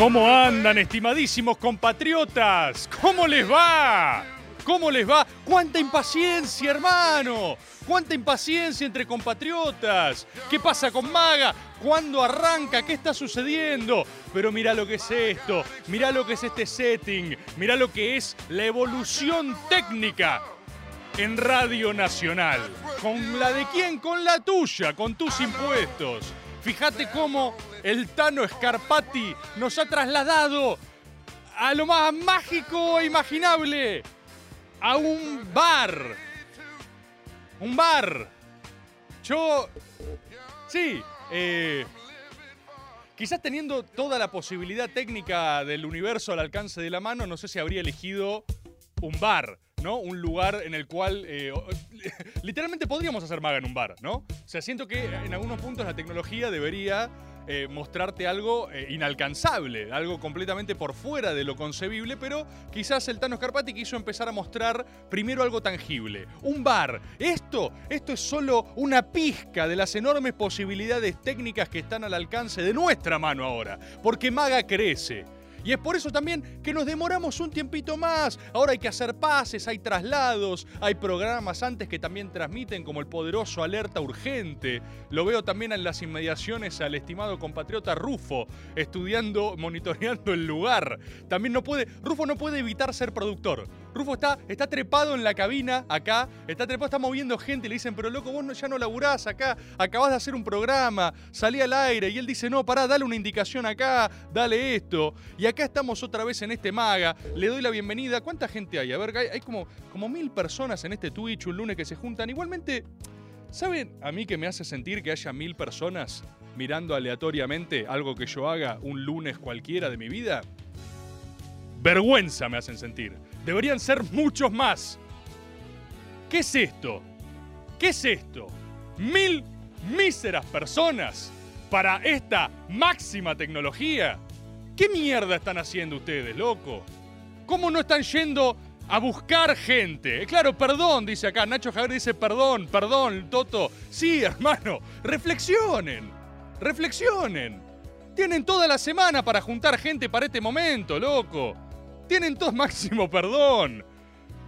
¿Cómo andan, estimadísimos compatriotas? ¿Cómo les va? ¿Cómo les va? ¡Cuánta impaciencia, hermano! ¡Cuánta impaciencia entre compatriotas! ¿Qué pasa con Maga? ¿Cuándo arranca? ¿Qué está sucediendo? Pero mira lo que es esto, mira lo que es este setting, mira lo que es la evolución técnica en Radio Nacional. ¿Con la de quién? Con la tuya, con tus impuestos. Fíjate cómo el Tano Scarpati nos ha trasladado a lo más mágico e imaginable. A un bar. Un bar. Yo... Sí. eh, quizás teniendo toda la posibilidad técnica del universo al alcance de la mano, no sé si habría elegido un bar, ¿no? Un lugar en el cual eh, literalmente podríamos hacer maga en un bar, ¿no? O sea, siento que en algunos puntos la tecnología debería eh, mostrarte algo eh, inalcanzable, algo completamente por fuera de lo concebible, pero quizás el Tano Scarpati quiso empezar a mostrar primero algo tangible, un bar. Esto, esto es solo una pizca de las enormes posibilidades técnicas que están al alcance de nuestra mano ahora, porque Maga crece. Y es por eso también que nos demoramos un tiempito más. Ahora hay que hacer pases, hay traslados, hay programas antes que también transmiten como el poderoso Alerta Urgente. Lo veo también en las inmediaciones al estimado compatriota Rufo, estudiando, monitoreando el lugar. También no puede, Rufo no puede evitar ser productor. Rufo está, está trepado en la cabina acá, está trepado, está moviendo gente, le dicen, pero loco, vos no- ya no laburás acá, acabás de hacer un programa, salí al aire, y él dice, no, pará, dale una indicación acá, dale esto. Y acá estamos otra vez en este maga, le doy la bienvenida. ¿Cuánta gente hay? A ver, hay, hay como, como mil personas en este Twitch un lunes que se juntan. Igualmente, ¿saben a mí que me hace sentir que haya mil personas mirando aleatoriamente algo que yo haga un lunes cualquiera de mi vida? Vergüenza me hacen sentir. Deberían ser muchos más. ¿Qué es esto? ¿Qué es esto? Mil míseras personas para esta máxima tecnología. ¿Qué mierda están haciendo ustedes, loco? ¿Cómo no están yendo a buscar gente? Eh, Claro, perdón, dice acá. Nacho Javier dice perdón, perdón, Toto. Sí, hermano, reflexionen. Reflexionen. Tienen toda la semana para juntar gente para este momento, loco. Tienen todo máximo perdón.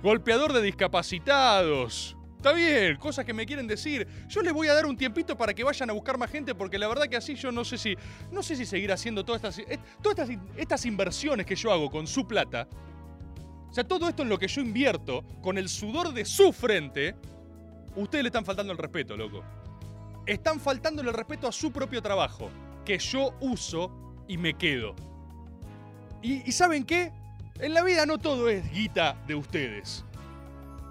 Golpeador de discapacitados. Está bien, cosas que me quieren decir. Yo les voy a dar un tiempito para que vayan a buscar más gente porque la verdad que así yo no sé si no sé si seguir haciendo todas estas eh, todas estas, estas inversiones que yo hago con su plata. O sea, todo esto en lo que yo invierto con el sudor de su frente, ustedes le están faltando el respeto, loco. Están faltándole el respeto a su propio trabajo, que yo uso y me quedo. Y ¿saben qué? En la vida no todo es guita de ustedes.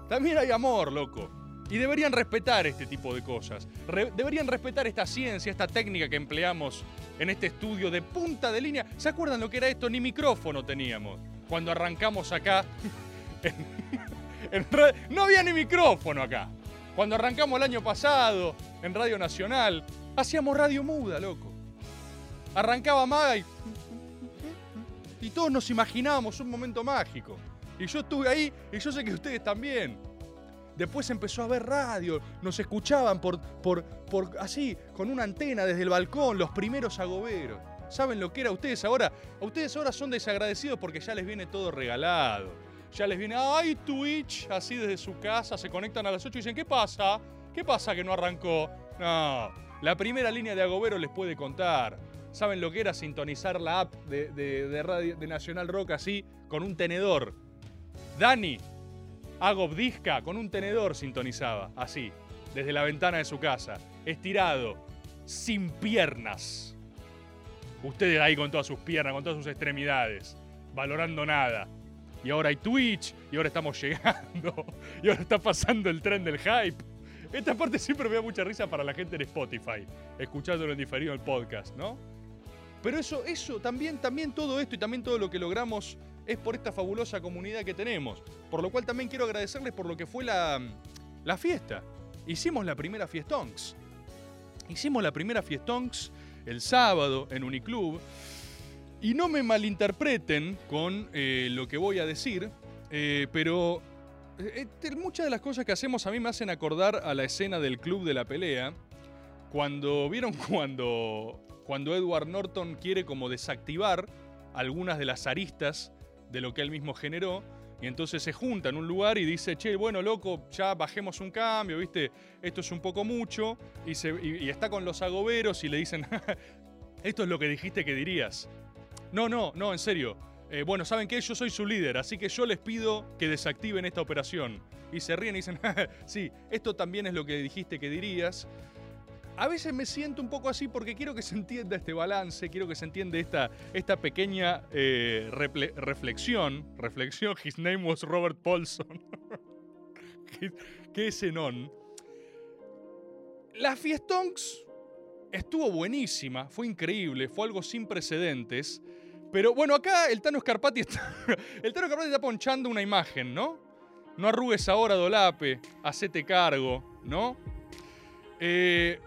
También hay amor, loco. Y deberían respetar este tipo de cosas. Deberían respetar esta ciencia, esta técnica que empleamos en este estudio de punta de línea. ¿Se acuerdan lo que era esto? Ni micrófono teníamos. Cuando arrancamos acá. en- no había ni micrófono acá. Cuando arrancamos el año pasado en Radio Nacional, hacíamos radio muda, loco. Arrancaba Maga y y todos nos imaginábamos un momento mágico. Y yo estuve ahí y yo sé que ustedes también. Después empezó a ver radio, nos escuchaban por, por, por así, con una antena desde el balcón, los primeros agoberos. ¿Saben lo que era ustedes ahora? A ustedes ahora son desagradecidos porque ya les viene todo regalado. Ya les viene, ay, Twitch, así desde su casa, se conectan a las 8 y dicen, ¿qué pasa? ¿Qué pasa que no arrancó? No, la primera línea de Agobero les puede contar. ¿Saben lo que era sintonizar la app de, de- radio, de Nacional Rock así, con un tenedor? Dani, hago bdisca con un tenedor sintonizaba, así, desde la ventana de su casa, estirado, sin piernas. Ustedes ahí con todas sus piernas, con todas sus extremidades, valorando nada. Y ahora hay Twitch, y ahora estamos llegando, y ahora está pasando el tren del hype. Esta parte siempre me da mucha risa para la gente en Spotify, escuchándolo en diferido el podcast, ¿no? Pero eso, eso, también, también todo esto y también todo lo que logramos es por esta fabulosa comunidad que tenemos. Por lo cual también quiero agradecerles por lo que fue la, la fiesta. Hicimos la primera fiestonks. Hicimos la primera fiestonks el sábado en Uniclub. Y no me malinterpreten con eh, lo que voy a decir, eh, pero eh, muchas de las cosas que hacemos a mí me hacen acordar a la escena del club de la pelea. Cuando vieron cuando, cuando Edward Norton quiere como desactivar algunas de las aristas de lo que él mismo generó. Y entonces se junta en un lugar y dice, che, bueno, loco, ya bajemos un cambio, ¿viste? Esto es un poco mucho. Y, se, y, y está con los agoberos y le dicen, esto es lo que dijiste que dirías. No, no, no, en serio. Eh, bueno, ¿saben qué? Yo soy su líder, así que yo les pido que desactiven esta operación. Y se ríen y dicen, sí, esto también es lo que dijiste que dirías. A veces me siento un poco así porque quiero que se entienda este balance, quiero que se entienda esta, esta pequeña eh, reflexión. Reflexión, his name was Robert Paulson. ¿Qué es non? La Fiestonks estuvo buenísima, fue increíble, fue algo sin precedentes. Pero bueno, acá el Tano Scarpati está, el Tano Scarpati está ponchando una imagen, ¿no? No arrugues ahora, Dolape, hacete cargo, ¿no? Eh,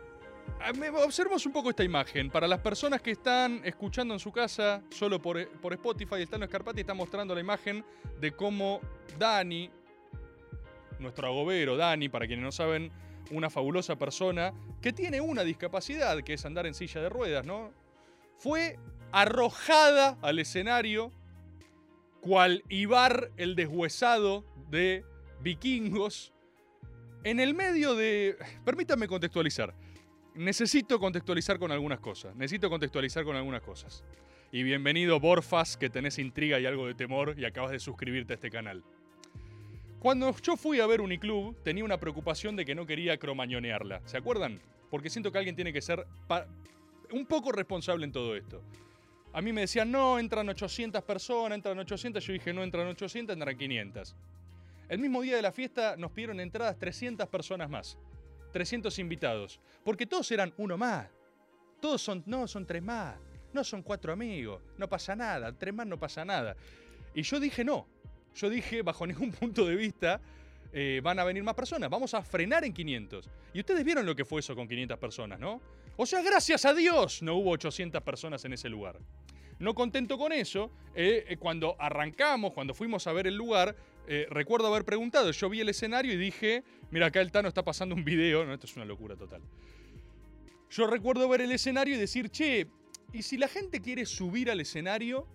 observemos un poco esta imagen. Para las personas que están escuchando en su casa, solo por, por Spotify, el Tano Scarpati está mostrando la imagen de cómo Dani, nuestro agobero Dani, para quienes no saben, una fabulosa persona que tiene una discapacidad, que es andar en silla de ruedas, ¿no? Fue arrojada al escenario, cual Ibar el deshuesado de vikingos, en el medio de... Permítanme contextualizar. Necesito contextualizar con algunas cosas. Necesito contextualizar con algunas cosas. Y bienvenido Borfas, que tenés intriga y algo de temor y acabas de suscribirte a este canal. Cuando yo fui a ver Uniclub, tenía una preocupación de que no quería cromañonearla. ¿Se acuerdan? Porque siento que alguien tiene que ser un poco responsable en todo esto. A mí me decían, no, entran 800 personas, entran 800. Yo dije, no, entran 800, entran 500. El mismo día de la fiesta nos pidieron entradas 300 personas más. 300 invitados. Porque todos eran uno más. Todos son, no, son tres más. No son cuatro amigos. No pasa nada. Tres más no pasa nada. Y yo dije, no, yo dije, bajo ningún punto de vista, eh, van a venir más personas. Vamos a frenar en 500. Y ustedes vieron lo que fue eso con 500 personas, ¿no? O sea, gracias a Dios no hubo 800 personas en ese lugar. No contento con eso, eh, eh, cuando arrancamos, cuando fuimos a ver el lugar, recuerdo haber preguntado, yo vi el escenario y dije, mira, acá el Tano está pasando un video, no, esto es una locura total. Yo recuerdo ver el escenario y decir, che, ¿y si la gente quiere subir al escenario,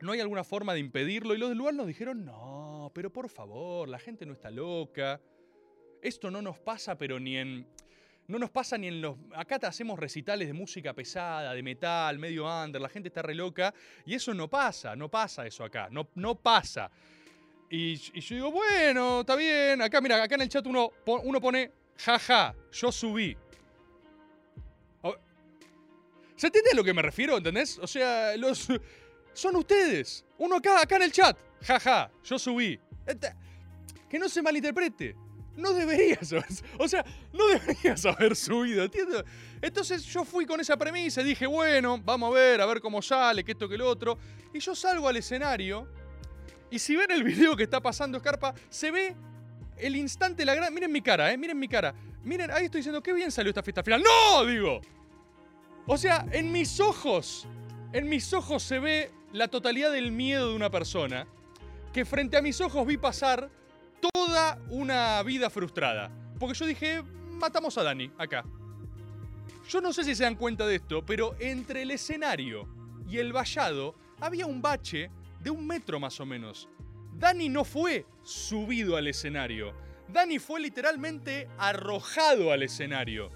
¿No hay alguna forma de impedirlo? Y los del lugar nos dijeron, no, pero por favor, la gente no está loca. Esto no nos pasa, pero ni en... No nos pasa ni en los... Acá te hacemos recitales de música pesada, de metal, medio under, la gente está re loca. Y eso no pasa, no pasa eso acá, no, no pasa. Y, yo digo, bueno, está bien. Acá, mira, acá en el chat uno, uno pone, jaja, yo subí. ¿Se entiende a lo que me refiero? ¿Entendés? O sea, los, son ustedes. Uno acá, acá en el chat. Jaja, yo subí. Que no se malinterprete. No deberías haber, o sea, no deberías haber subido, ¿entiendes? Entonces yo fui con esa premisa dije, bueno, vamos a ver, a ver cómo sale, que esto, que lo otro. Y yo salgo al escenario y si ven el video que está pasando Scarpa, se ve el instante, la gran... Miren mi cara, ¿eh? Miren mi cara. Miren, ahí estoy diciendo, qué bien salió esta fiesta final. ¡No! Digo. O sea, en mis ojos, en mis ojos se ve la totalidad del miedo de una persona que frente a mis ojos vi pasar toda una vida frustrada. Porque yo dije, matamos a Dani, acá. Yo no sé si se dan cuenta de esto, pero entre el escenario y el vallado había un bache de un metro más o menos. Dani no fue subido al escenario. Dani fue literalmente arrojado al escenario.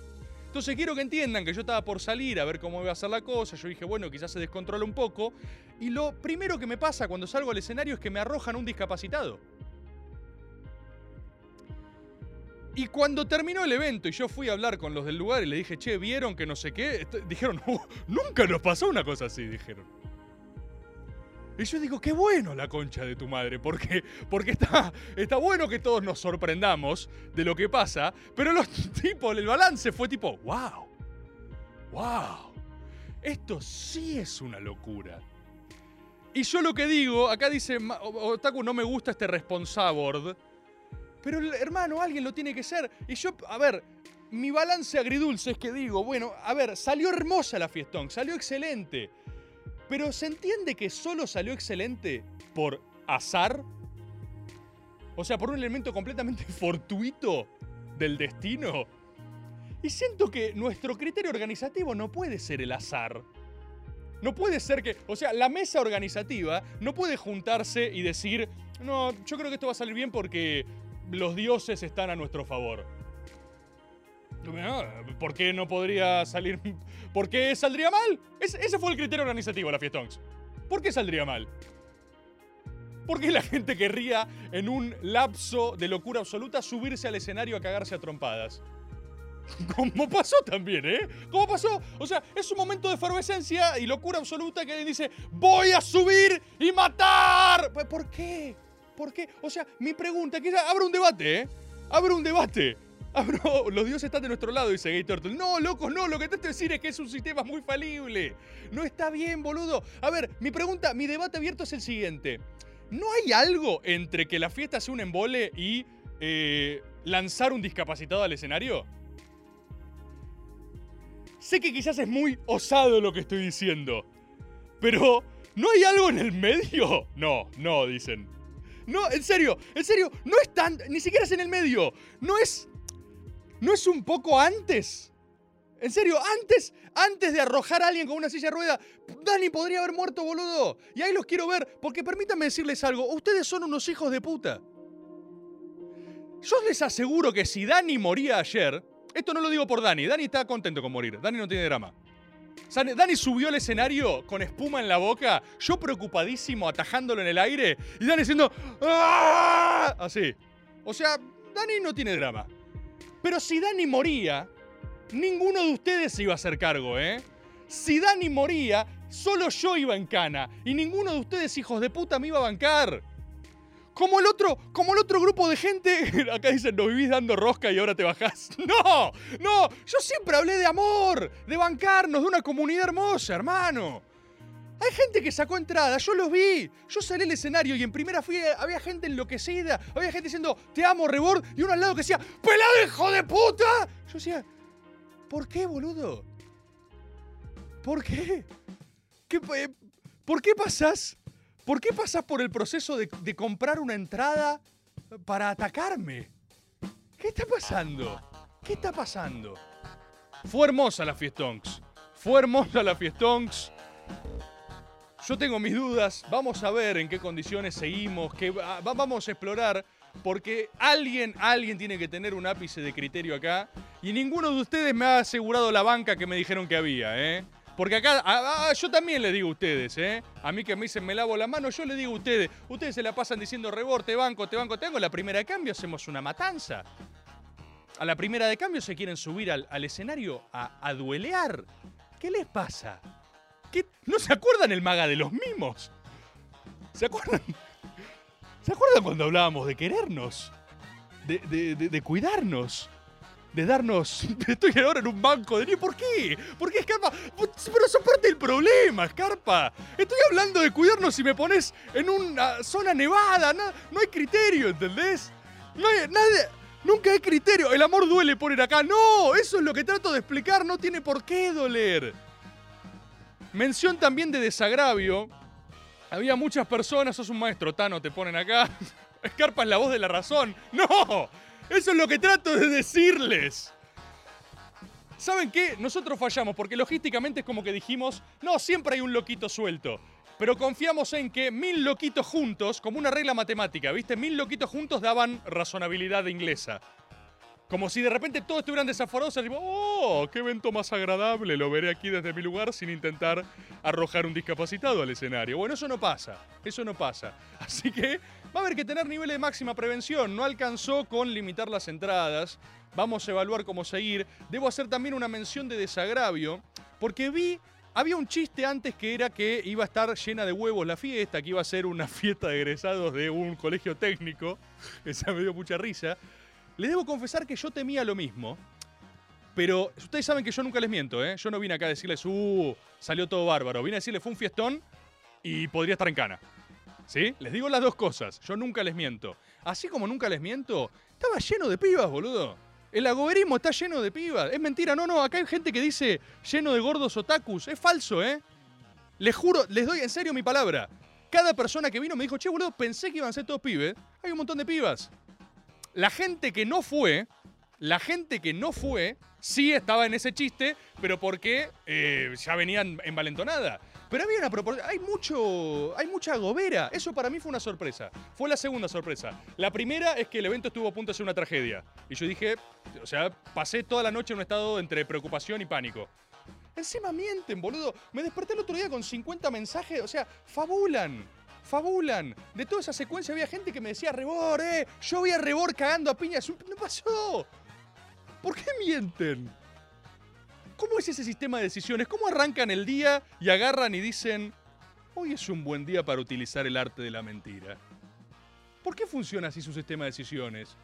Entonces quiero que entiendan que yo estaba por salir a ver cómo iba a ser la cosa. Yo dije, bueno, quizás se descontrola un poco. Y lo primero que me pasa cuando salgo al escenario es que me arrojan un discapacitado. Y cuando terminó el evento y yo fui a hablar con los del lugar y le dije, che, ¿vieron que no sé qué? Dijeron, "Uh, nunca nos pasó una cosa así, dijeron. Y yo digo, qué bueno la concha de tu madre, porque, porque está, está bueno que todos nos sorprendamos de lo que pasa, pero los tipos, el balance fue tipo, wow, wow, esto sí es una locura. Y yo lo que digo, acá dice, "Ma- o- Otaku, no me gusta este responsabord, pero hermano, alguien lo tiene que ser. Y yo, a ver, mi balance agridulce es que digo, bueno, a ver, salió hermosa la fiestón, salió excelente. Pero ¿se entiende que solo salió excelente por azar? O sea, por un elemento completamente fortuito del destino. Y siento que nuestro criterio organizativo no puede ser el azar. No puede ser que, o sea, la mesa organizativa no puede juntarse y decir, no, yo creo que esto va a salir bien porque los dioses están a nuestro favor. Ah, ¿Por qué no podría salir? ¿Por qué saldría mal? Es- ese fue el criterio organizativo de la Fiestongs. ¿Por qué saldría mal? ¿Por qué la gente querría, en un lapso de locura absoluta, subirse al escenario a cagarse a trompadas? Como pasó también, ¿eh? Como pasó. O sea, es un momento de efervescencia y locura absoluta que alguien dice, voy a subir y matar. ¿Por qué? ¿Por qué? O sea, mi pregunta, que abre un debate, ¿eh? Abre un debate. Abro, los dioses están de nuestro lado, dice Gay Turtle. No, locos, no. Lo que trato de decir es que es un sistema muy falible. No está bien, boludo. A ver, mi pregunta, mi debate abierto es el siguiente. ¿No hay algo entre que la fiesta sea un embole y eh, lanzar un discapacitado al escenario? Sé que quizás es muy osado lo que estoy diciendo. Pero, ¿no hay algo en el medio? No, no, dicen. No, en serio, en serio, no es tan. Ni siquiera es en el medio. No es. ¿No es un poco antes? En serio, antes, antes de arrojar a alguien con una silla de rueda, Dani podría haber muerto, boludo. Y ahí los quiero ver, porque permítanme decirles algo. Ustedes son unos hijos de puta. Yo les aseguro que si Dani moría ayer, esto no lo digo por Dani, Dani está contento con morir, Dani no tiene drama. Dani subió al escenario con espuma en la boca, yo preocupadísimo atajándolo en el aire y Dani diciendo "¡Ah!", así. O sea, Dani no tiene drama. Pero si Dani moría, ninguno de ustedes se iba a hacer cargo, ¿eh? Si Dani moría, solo yo iba en cana y ninguno de ustedes, hijos de puta, me iba a bancar. Como el otro, como el otro grupo de gente, acá dicen, nos vivís dando rosca y ahora te bajás. No, no, yo siempre hablé de amor, de bancarnos, de una comunidad hermosa, hermano. Hay gente que sacó entrada, yo los vi. Yo salí al escenario y en primera fila había gente enloquecida, había gente diciendo, te amo, Rebord, y uno al lado que decía, ¡pelado hijo de puta! Yo decía, ¿por qué, boludo? ¿Por qué? ¿Qué eh, ¿Por qué pasás? ¿Por qué pasás por el proceso de, comprar una entrada para atacarme? ¿Qué está pasando? ¿Qué está pasando? Fue hermosa la Fiestonks. Fue hermosa la Fiestonks. Yo tengo mis dudas. Vamos a ver en qué condiciones seguimos. Que va- vamos a explorar. Porque alguien, alguien tiene que tener un ápice de criterio acá. Y ninguno de ustedes me ha asegurado la banca que me dijeron que había, ¿eh? Porque acá, ah, ah, yo también le digo a ustedes, ¿eh? A mí que me dicen me lavo la mano, yo le digo a ustedes. Ustedes se la pasan diciendo reborte, banco, te banco, te banco. La primera de cambio hacemos una matanza. A la primera de cambio se quieren subir al, escenario a, a duelear. ¿Qué les pasa? ¿No se acuerdan el maga de los mimos? ¿Se acuerdan? ¿Se acuerdan cuando hablábamos de querernos? De, de- de- de cuidarnos. De darnos. Estoy ahora en un banco de. ¿Por qué? ¿Por qué, Scarpa? Pero eso es parte del problema, Scarpa. Estoy hablando de cuidarnos y me pones en una zona nevada. No, no hay criterio, ¿entendés? No hay. Nadie. Nunca hay criterio. El amor duele poner acá. No, eso es lo que trato de explicar. No tiene por qué doler. Mención también de desagravio. Había muchas personas, sos un maestro, Tano, te ponen acá. Escarpa es la voz de la razón. ¡No! Eso es lo que trato de decirles. ¿Saben qué? Nosotros fallamos porque logísticamente es como que dijimos, no, siempre hay un loquito suelto. Pero confiamos en que mil loquitos juntos, como una regla matemática, ¿viste? Mil loquitos juntos daban razonabilidad inglesa. Como si de repente todos estuvieran desaforados, tipo, ¡oh! ¡Qué evento más agradable! Lo veré aquí desde mi lugar sin intentar arrojar un discapacitado al escenario. Bueno, eso no pasa. Eso no pasa. Así que va a haber que tener niveles de máxima prevención. No alcanzó con limitar las entradas. Vamos a evaluar cómo seguir. Debo hacer también una mención de desagravio, porque vi había un chiste antes que era que iba a estar llena de huevos la fiesta, que iba a ser una fiesta de egresados de un colegio técnico. Esa me dio mucha risa. Les debo confesar que yo temía lo mismo. Pero ustedes saben que yo nunca les miento, ¿eh? Yo no vine acá a decirles, uh, salió todo bárbaro. Vine a decirles, fue un fiestón y podría estar en cana. Les digo las dos cosas. Yo nunca les miento. Así como nunca les miento, estaba lleno de pibas, boludo. El agoberismo está lleno de pibas. Es mentira, no, no. Acá hay gente que dice lleno de gordos otakus. Es falso, ¿eh? Les juro, les doy en serio mi palabra. Cada persona que vino me dijo, che, boludo, pensé que iban a ser todos pibes. Hay un montón de pibas. La gente que no fue, la gente que no fue, sí estaba en ese chiste, pero porque eh, ya venían envalentonada. Pero había una proporción, hay mucho, hay mucha gobera. Eso para mí fue una sorpresa. Fue la segunda sorpresa. La primera es que el evento estuvo a punto de ser una tragedia. Y yo dije, o sea, pasé toda la noche en un estado entre preocupación y pánico. Encima mienten, boludo. Me desperté el otro día con 50 mensajes, o sea, fabulan fabulan. De toda esa secuencia había gente que me decía, Rebor, eh, yo vi a Rebor cagando a piñas. No pasó. ¿Por qué mienten? ¿Cómo es ese sistema de decisiones? ¿Cómo arrancan el día y agarran y dicen, hoy es un buen día para utilizar el arte de la mentira? ¿Por qué funciona así su sistema de decisiones?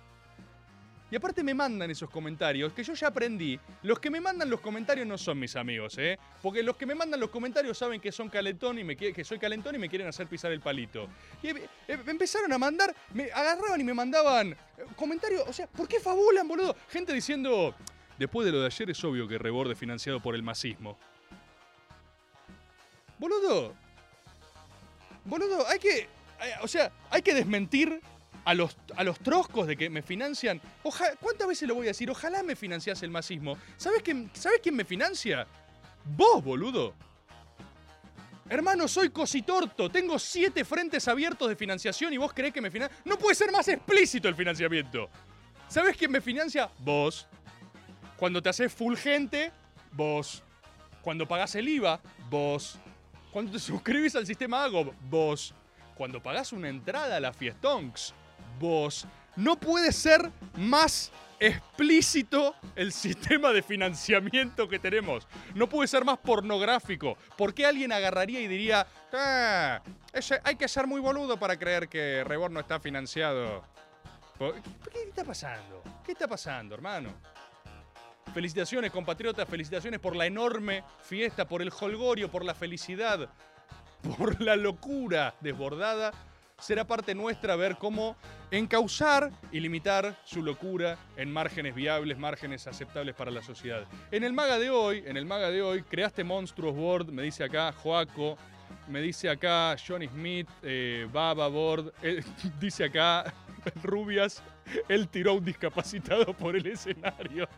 Y aparte me mandan esos comentarios que yo ya aprendí. Los que me mandan los comentarios no son mis amigos, ¿eh? Porque los que me mandan los comentarios saben que son calentón y me que soy calentón y me quieren hacer pisar el palito. Y eh, eh, empezaron a mandar, me agarraban y me mandaban eh, comentarios, o sea, ¿por qué fabulan, boludo? Gente diciendo, después de lo de ayer es obvio que reborde financiado por el masismo. Boludo. Boludo, hay que, o sea, hay que desmentir a los, a los troscos de que me financian. ¿Cuántas veces lo voy a decir? Ojalá me financiase el masismo. ¿Sabes quién, ¿Sabes quién me financia? Vos, boludo. Hermano, soy cositorto. Tengo siete frentes abiertos de financiación y vos creés que me financia. No puede ser más explícito el financiamiento. ¿Sabes quién me financia? Vos. Cuando te haces fulgente, vos. Cuando pagás el IVA, vos. Cuando te suscribís al sistema AGO, vos. Cuando pagás una entrada a la Fiestonks, vos. No puede ser más explícito el sistema de financiamiento que tenemos. No puede ser más pornográfico. ¿Por qué alguien agarraría y diría, ah, hay que ser muy boludo para creer que Rebor no está financiado? ¿Qué está pasando? ¿Qué está pasando, hermano? Felicitaciones, compatriotas, felicitaciones por la enorme fiesta, por el holgorio, por la felicidad, por la locura desbordada será parte nuestra ver cómo encauzar y limitar su locura en márgenes viables, márgenes aceptables para la sociedad. En el maga de hoy, en el maga de hoy, creaste Monstruos Board, me dice acá Joaco, me dice acá Johnny Smith, eh, Baba Board, eh, dice acá Rubias, él tiró un discapacitado por el escenario.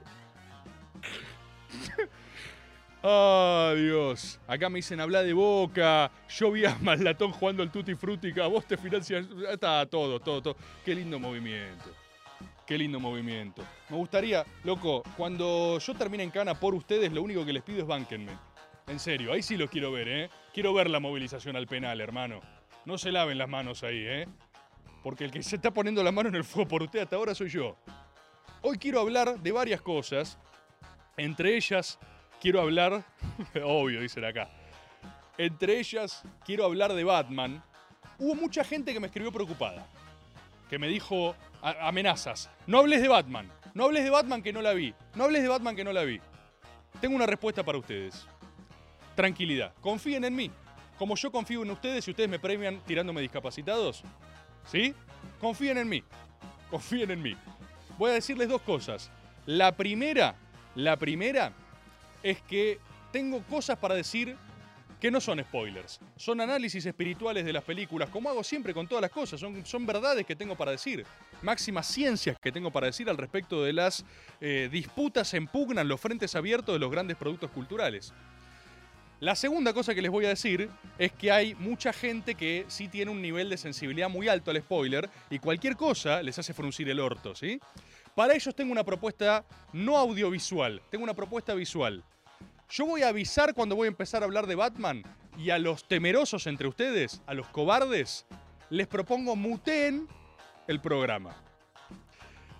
Ah, Dios. Acá me dicen, habla de boca. Yo vi a Malatón jugando el Tutti Frutti. A vos te financias. Está todo, todo, todo. Qué lindo movimiento. Qué lindo movimiento. Me gustaría, loco, cuando yo termine en cana por ustedes, lo único que les pido es bánquenme. En serio, ahí sí los quiero ver, ¿eh? Quiero ver la movilización al penal, hermano. No se laven las manos ahí, ¿eh? Porque el que se está poniendo la mano en el fuego por usted hasta ahora soy yo. Hoy quiero hablar de varias cosas. Entre ellas, quiero hablar, obvio, dicen acá. Entre ellas, quiero hablar de Batman. Hubo mucha gente que me escribió preocupada. Que me dijo amenazas. No hables de Batman. No hables de Batman que no la vi. No hables de Batman que no la vi. Tengo una respuesta para ustedes. Tranquilidad. Confíen en mí. Como yo confío en ustedes y ustedes me premian tirándome discapacitados. ¿Sí? Confíen en mí. Confíen en mí. Voy a decirles dos cosas. La primera, la primera es que tengo cosas para decir que no son spoilers, son análisis espirituales de las películas, como hago siempre con todas las cosas, son, son verdades que tengo para decir, máximas ciencias que tengo para decir al respecto de las eh, disputas en pugna en los frentes abiertos de los grandes productos culturales. La segunda cosa que les voy a decir es que hay mucha gente que sí tiene un nivel de sensibilidad muy alto al spoiler y cualquier cosa les hace fruncir el orto, ¿sí? Para ellos tengo una propuesta no audiovisual, tengo una propuesta visual. Yo voy a avisar cuando voy a empezar a hablar de Batman y a los temerosos entre ustedes, a los cobardes, les propongo muteen el programa.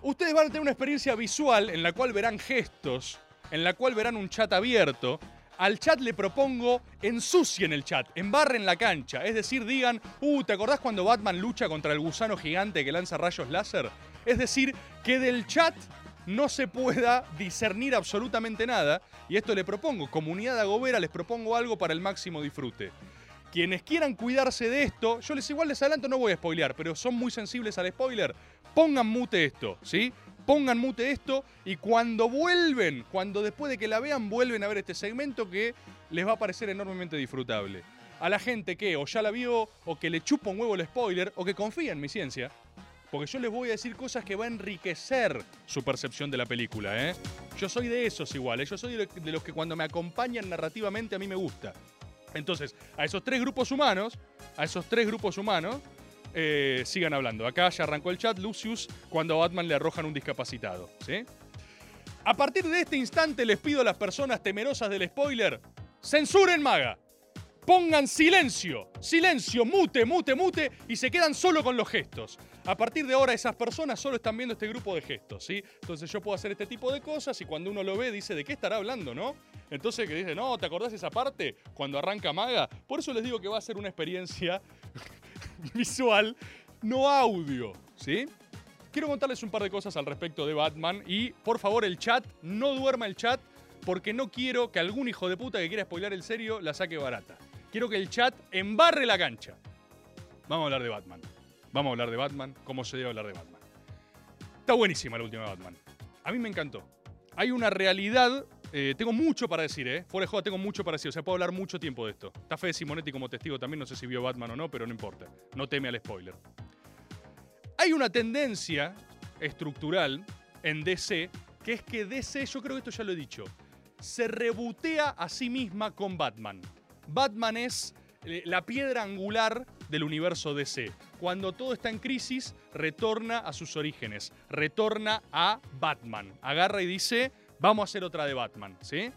Ustedes van a tener una experiencia visual en la cual verán gestos, en la cual verán un chat abierto. Al chat le propongo ensucien el chat, embarren la cancha. Es decir, digan, uh, ¿te acordás cuando Batman lucha contra el gusano gigante que lanza rayos láser? Es decir, que del chat no se pueda discernir absolutamente nada. Y esto le propongo, comunidad agobera, les propongo algo para el máximo disfrute. Quienes quieran cuidarse de esto, yo les igual les adelanto, no voy a spoilear, pero son muy sensibles al spoiler, pongan mute esto, ¿sí? Pongan mute esto y cuando vuelven, cuando después de que la vean vuelven a ver este segmento que les va a parecer enormemente disfrutable. A la gente que o ya la vio, o que le chupa un huevo el spoiler, o que confía en mi ciencia, porque yo les voy a decir cosas que va a enriquecer su percepción de la película, ¿eh? Yo soy de esos iguales, yo soy de los que cuando me acompañan narrativamente a mí me gusta. Entonces, a esos tres grupos humanos, a esos tres grupos humanos, eh, sigan hablando. Acá ya arrancó el chat, Lucius, cuando a Batman le arrojan un discapacitado. A partir de este instante les pido a las personas temerosas del spoiler, censuren maga. Pongan silencio, silencio, mute, mute, mute y se quedan solo con los gestos. A partir de ahora esas personas solo están viendo este grupo de gestos, ¿sí? Entonces yo puedo hacer este tipo de cosas y cuando uno lo ve dice, ¿de qué estará hablando, no? Entonces que dice, no, ¿te acordás esa parte? Cuando arranca Maga. Por eso les digo que va a ser una experiencia visual, no audio, ¿sí? Quiero contarles un par de cosas al respecto de Batman y por favor el chat, no duerma el chat porque no quiero que algún hijo de puta que quiera spoilar el serio la saque barata. Quiero que el chat embarre la cancha. Vamos a hablar de Batman. Vamos a hablar de Batman, cómo se debe hablar de Batman. Está buenísima la última Batman. A mí me encantó. Hay una realidad eh, tengo mucho para decir, ¿eh? Fuera de juego tengo mucho para decir. O sea, puedo hablar mucho tiempo de esto. Está Fede Simonetti como testigo también. No sé si vio Batman o no, pero no importa. No teme al spoiler. Hay una tendencia estructural en DC que es que DC, yo creo que esto ya lo he dicho, se rebotea a sí misma con Batman. Batman es eh, la piedra angular del universo DC. Cuando todo está en crisis, retorna a sus orígenes, retorna a Batman. Agarra y dice, vamos a hacer otra de Batman, ¿sí?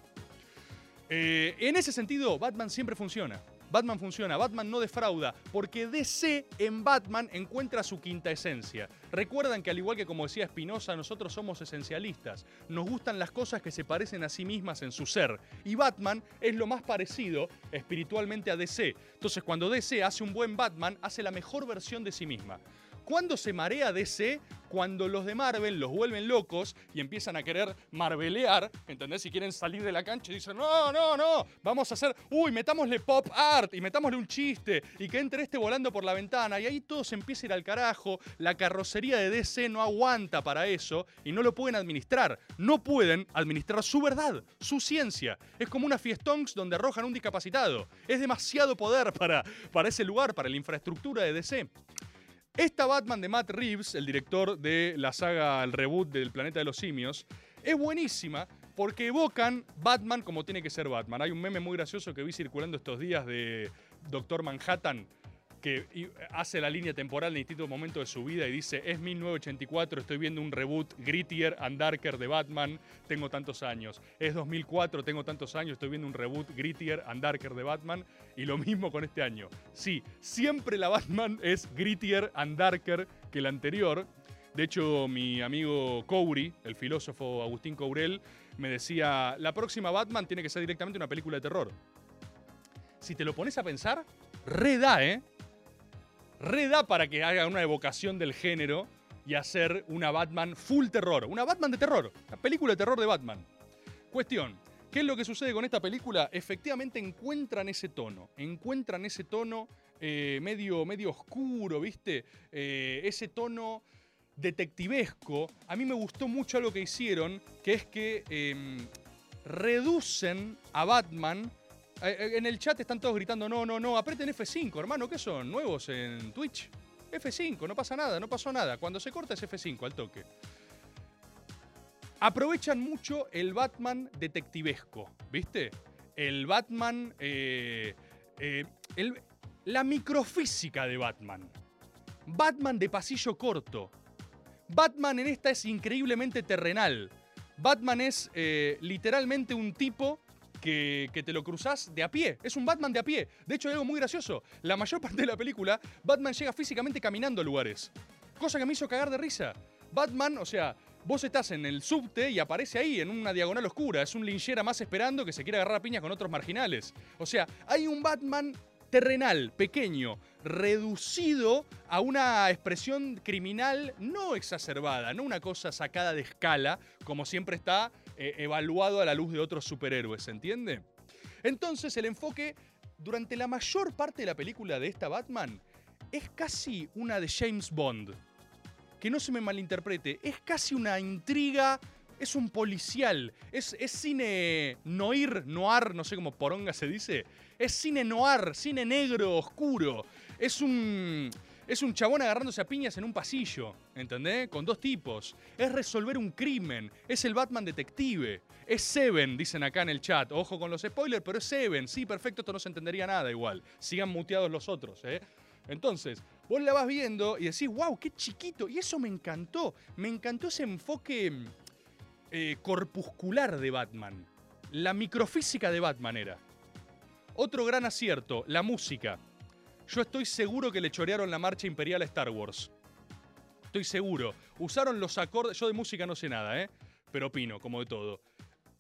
Eh, en ese sentido, Batman siempre funciona. Batman funciona, Batman no defrauda, porque DC en Batman encuentra su quinta esencia. Recuerdan que al igual que como decía Spinoza, nosotros somos esencialistas. Nos gustan las cosas que se parecen a sí mismas en su ser. Y Batman es lo más parecido espiritualmente a DC. Entonces cuando DC hace un buen Batman, hace la mejor versión de sí misma. ¿Cuándo se marea DC? Cuando los de Marvel los vuelven locos y empiezan a querer marvelear, ¿entendés? Si quieren salir de la cancha y dicen, no, no, no, vamos a hacer, uy, metámosle pop art y metámosle un chiste y que entre este volando por la ventana y ahí todo se empieza a ir al carajo, la carrocería de DC no aguanta para eso y no lo pueden administrar, no pueden administrar su verdad, su ciencia. Es como una fiestonks donde arrojan un discapacitado. Es demasiado poder para, para ese lugar, para la infraestructura de DC. Esta Batman de Matt Reeves, el director de la saga, el reboot del Planeta de los Simios, es buenísima porque evocan Batman como tiene que ser Batman. Hay un meme muy gracioso que vi circulando estos días de Doctor Manhattan que hace la línea temporal en distintos momentos de su vida y dice, es 1984, estoy viendo un reboot grittier and darker de Batman, tengo tantos años. Es 2004, tengo tantos años, estoy viendo un reboot grittier and darker de Batman y lo mismo con este año. Sí, siempre la Batman es grittier and darker que la anterior. De hecho, mi amigo Couri, el filósofo Agustín Courel, me decía, la próxima Batman tiene que ser directamente una película de terror. Si te lo pones a pensar, reda, ¿eh? Reda para que haga una evocación del género y hacer una Batman full terror. Una Batman de terror. Una película de terror de Batman. Cuestión. ¿Qué es lo que sucede con esta película? Efectivamente encuentran ese tono. Encuentran ese tono eh, medio, medio oscuro, ¿viste? Eh, ese tono detectivesco. A mí me gustó mucho algo que hicieron, que es que em, reducen a Batman en el chat están todos gritando, no, no, no, aprieten F5, hermano, ¿qué son? ¿Nuevos en Twitch? F5, no pasa nada, no pasó nada. Cuando se corta es F5 al toque. Aprovechan mucho el Batman detectivesco, ¿viste? El Batman, eh, la microfísica de Batman. Batman de pasillo corto. Batman en esta es increíblemente terrenal. Batman es eh, literalmente un tipo que, te lo cruzás de a pie. Es un Batman de a pie. De hecho, hay algo muy gracioso. La mayor parte de la película, Batman llega físicamente caminando a lugares. Cosa que me hizo cagar de risa. Batman, o sea, vos estás en el subte y aparece ahí, en una diagonal oscura. Es un linchera más esperando que se quiera agarrar a piñas con otros marginales. O sea, hay un Batman terrenal, pequeño, reducido a una expresión criminal no exacerbada, no una cosa sacada de escala, como siempre está eh, evaluado a la luz de otros superhéroes, ¿se entiende? Entonces el enfoque durante la mayor parte de la película de esta Batman es casi una de James Bond. Que no se me malinterprete, es casi una intriga, es un policial, es, es cine noir, noir, no sé cómo poronga se dice, es cine noir, cine negro, oscuro. Es un. Es un chabón agarrándose a piñas en un pasillo, ¿entendés? Con dos tipos. Es resolver un crimen. Es el Batman detective. Es Seven, dicen acá en el chat. Ojo con los spoilers, pero es Seven. Sí, perfecto, esto no se entendería nada igual. Sigan muteados los otros, ¿eh? Entonces, vos la vas viendo y decís, wow, qué chiquito. Y eso me encantó. Me encantó ese enfoque eh, corpuscular de Batman. La microfísica de Batman era. Otro gran acierto, la música. Yo estoy seguro que le chorearon la marcha imperial a Star Wars. Estoy seguro. Usaron los acordes. Yo de música no sé nada, ¿eh? Pero opino, como de todo.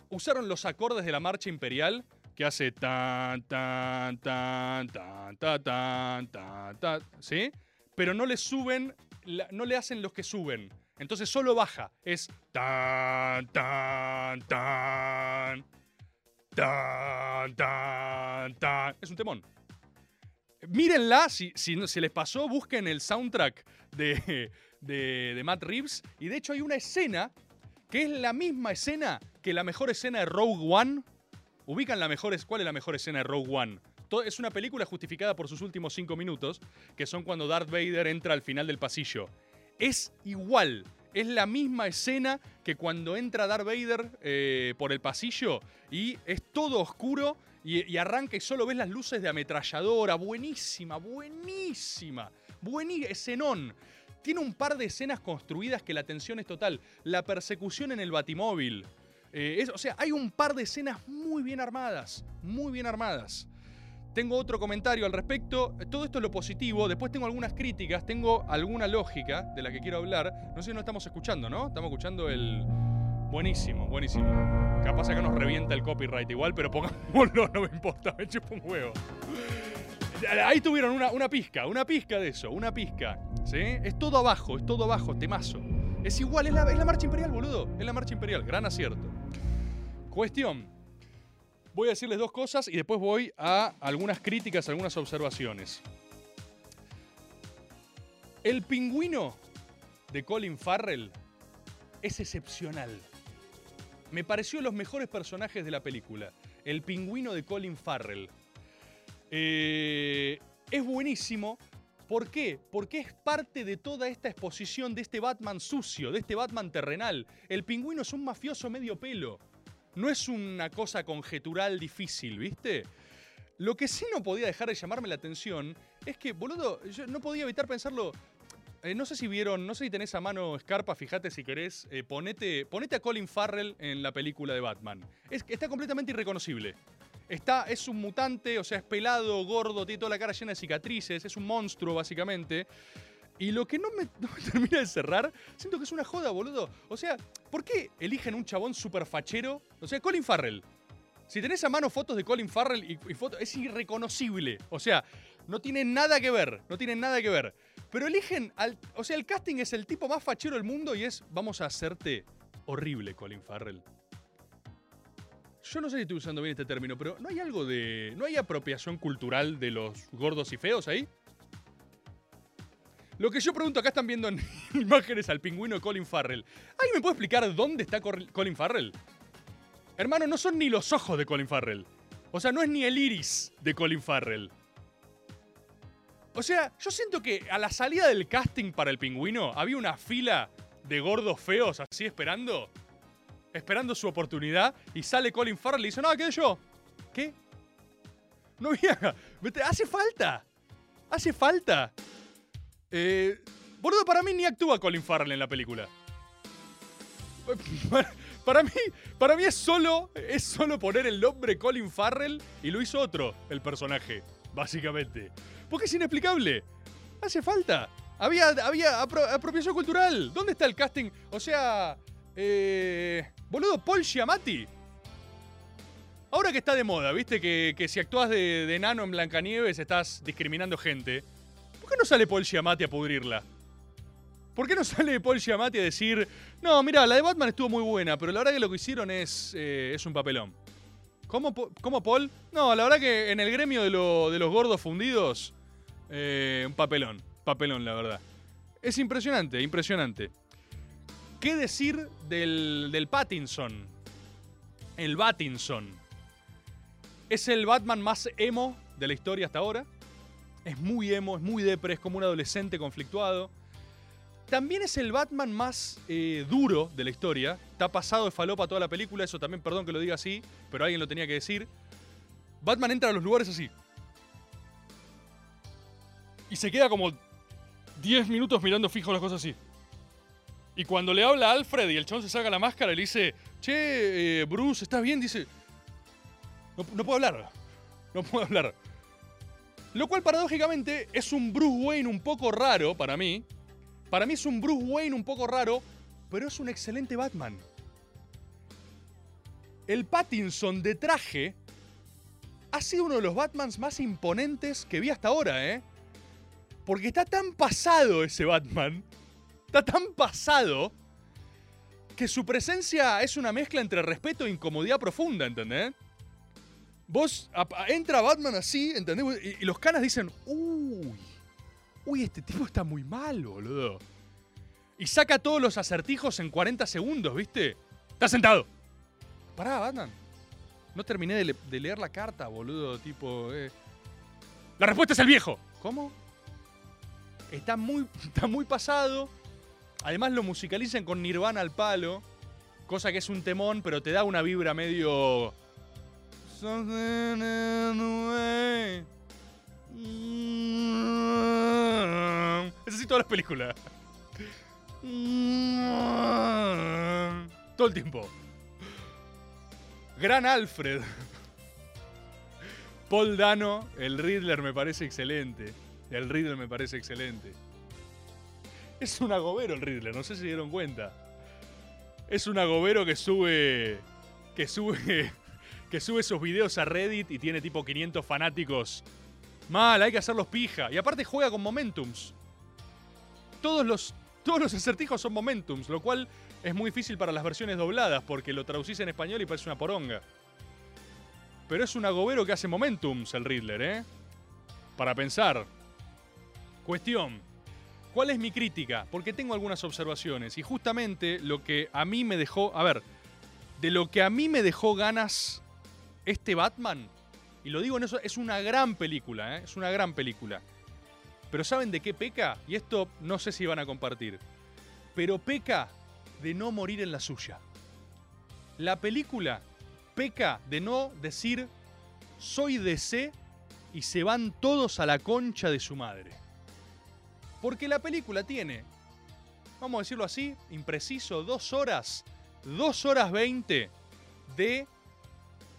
Usaron los acordes de la marcha imperial que hace tan, tan, tan, tan, tan, tan, tan, tan, ¿sí? Pero no le suben, no le hacen los que suben. Entonces solo baja. Es tan, tan, tan. Tan, tan, tan. Es un temón. Mírenla, si, si les pasó, busquen el soundtrack de, de, de, Matt Reeves. Y de hecho hay una escena que es la misma escena que la mejor escena de Rogue One. Ubican la mejor, cuál es la mejor escena de Rogue One. Es una película justificada por sus últimos cinco minutos, que son cuando Darth Vader entra al final del pasillo. Es igual, es la misma escena que cuando entra Darth Vader eh, por el pasillo y es todo oscuro y, arranca y solo ves las luces de ametralladora. Buenísima, buenísima. Buenísima. Escenón. Tiene un par de escenas construidas que la tensión es total. La persecución en el batimóvil. Eh, es, o sea, hay un par de escenas muy bien armadas. Muy bien armadas. Tengo otro comentario al respecto. Todo esto es lo positivo. Después tengo algunas críticas. Tengo alguna lógica de la que quiero hablar. No sé si no estamos escuchando, ¿no? Estamos escuchando el. Buenísimo, buenísimo. Capaz acá nos revienta el copyright igual, pero pongámoslo, no me importa, me chupo un huevo. Ahí tuvieron una, una pizca, una pizca de eso, una pizca. ¿Sí? Es todo abajo, es todo abajo, temazo. Es igual, la, es la marcha imperial, boludo. Es la marcha imperial, gran acierto. Cuestión. Voy a decirles dos cosas y después voy a algunas críticas, algunas observaciones. El pingüino de Colin Farrell es excepcional. Me pareció los mejores personajes de la película. El pingüino de Colin Farrell. Eh, es buenísimo. ¿Por qué? Porque es parte de toda esta exposición de este Batman sucio, de este Batman terrenal. El pingüino es un mafioso medio pelo. No es una cosa conjetural difícil, ¿viste? Lo que sí no podía dejar de llamarme la atención es que, boludo, yo no podía evitar pensarlo. Eh, no sé si vieron, no sé si tenés a mano Scarpa, fíjate si querés, eh, ponete, ponete a Colin Farrell en la película de Batman. Es, está completamente irreconocible. Está, es un mutante, o sea, es pelado, gordo, tiene toda la cara llena de cicatrices, es un monstruo básicamente. Y lo que no me, termina de cerrar, siento que es una joda, boludo. O sea, ¿por qué eligen un chabón súper fachero? O sea, Colin Farrell. Si tenés a mano fotos de Colin Farrell y, y fotos, es irreconocible. O sea, no tiene nada que ver, no tiene nada que ver. Pero eligen al. O sea, el casting es el tipo más fachero del mundo y es. Vamos a hacerte horrible, Colin Farrell. Yo no sé si estoy usando bien este término, pero ¿no hay algo de. ¿No hay apropiación cultural de los gordos y feos ahí? Lo que yo pregunto, acá están viendo en imágenes al pingüino Colin Farrell. ¿Alguien me puede explicar dónde está Colin Farrell? Hermano, no son ni los ojos de Colin Farrell. O sea, no es ni el iris de Colin Farrell. O sea, yo siento que a la salida del casting para el pingüino había una fila de gordos feos así esperando. Esperando su oportunidad. Y sale Colin Farrell y dice, no, ¿qué yo? ¿Qué? No había... Hace falta. Hace falta. Eh, Boludo, para mí ni actúa Colin Farrell en la película. Para mí, para mí es solo, es solo poner el nombre Colin Farrell y lo hizo otro, el personaje, básicamente. Porque es inexplicable. Hace falta. Había, había apro- apropiación cultural. ¿Dónde está el casting? O sea, eh, boludo, Paul Giamatti. Ahora que está de moda, viste que, que si actúas de, de nano en Blancanieves estás discriminando gente. ¿Por qué no sale Paul Giamatti a pudrirla? ¿Por qué no sale Paul Giamatti a decir, no, mira, la de Batman estuvo muy buena, pero la verdad que lo que hicieron es, eh, es un papelón? ¿Cómo, cómo, Paul? No, la verdad que en el gremio de, lo- de los gordos fundidos, eh, un papelón, papelón, la verdad. Es impresionante, impresionante. ¿Qué decir del, del Pattinson? El Pattinson. Es el Batman más emo de la historia hasta ahora. Es muy emo, es muy depre, es como un adolescente conflictuado. También es el Batman más eh, duro de la historia. Está pasado de falopa toda la película, eso también, perdón que lo diga así, pero alguien lo tenía que decir. Batman entra a los lugares así. Y se queda como 10 minutos mirando fijo las cosas así. Y cuando le habla a Alfred y el chon se saca la máscara y le dice, che, eh, Bruce, ¿estás bien? Dice, no, no puedo hablar. No puedo hablar. Lo cual paradójicamente es un Bruce Wayne un poco raro para mí. Para mí es un Bruce Wayne un poco raro, pero es un excelente Batman. El Pattinson de traje ha sido uno de los Batmans más imponentes que vi hasta ahora, ¿eh? Porque está tan pasado ese Batman. Está tan pasado que su presencia es una mezcla entre respeto e incomodidad profunda, ¿entendés? Vos entra Batman así, ¿entendés? Y, los canas dicen, uy, uy, este tipo está muy mal, boludo. Y saca todos los acertijos en 40 segundos, ¿viste? Está sentado. Pará, Batman. No terminé de leer la carta, boludo, tipo... eh. La respuesta es el viejo. ¿Cómo? Está muy, está muy pasado. Además lo musicalizan con Nirvana al palo. Cosa que es un temón, pero te da una vibra medio... Es así todas las películas. Todo el tiempo. Gran Alfred. Paul Dano, el Riddler me parece excelente. El Riddler me parece excelente. Es un agobero el Riddler, no sé si se dieron cuenta. Es un agobero que sube. que sube. que sube esos videos a Reddit y tiene tipo 500 fanáticos. Mal, hay que hacerlos pija. Y aparte juega con momentums. Todos los, todos los acertijos son momentums, lo cual es muy difícil para las versiones dobladas porque lo traducís en español y parece una poronga. Pero es un agobero que hace momentums el Riddler, ¿eh? Para pensar. Cuestión. ¿Cuál es mi crítica? Porque tengo algunas observaciones y justamente lo que a mí me dejó, a ver, de lo que a mí me dejó ganas este Batman, y lo digo en eso, es una gran película, ¿eh? es una gran película. Pero ¿saben de qué peca? Y esto no sé si van a compartir. Pero peca de no morir en la suya. La película peca de no decir soy DC y se van todos a la concha de su madre. Porque la película tiene, vamos a decirlo así, impreciso, dos horas, dos horas veinte de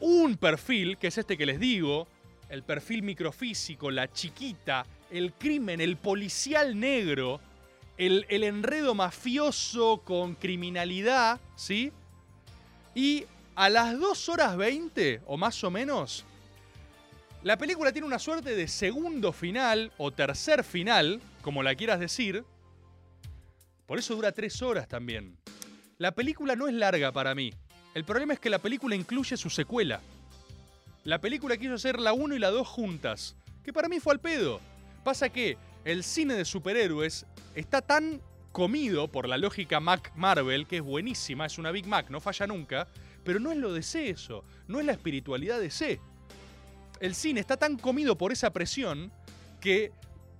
un perfil, que es este que les digo, el perfil microfísico, la chiquita, el crimen, el policial negro, el, el enredo mafioso con criminalidad, ¿sí? Y a las 2 horas 20, o más o menos, la película tiene una suerte de segundo final o tercer final, como la quieras decir. Por eso dura 3 horas también. La película no es larga para mí. El problema es que la película incluye su secuela. La película quiso hacer la 1 y la 2 juntas, que para mí fue al pedo. Pasa que el cine de superhéroes está tan comido por la lógica Mac Marvel, que es buenísima, es una Big Mac, no falla nunca, pero no es lo de C eso, no es la espiritualidad de C. El cine está tan comido por esa presión que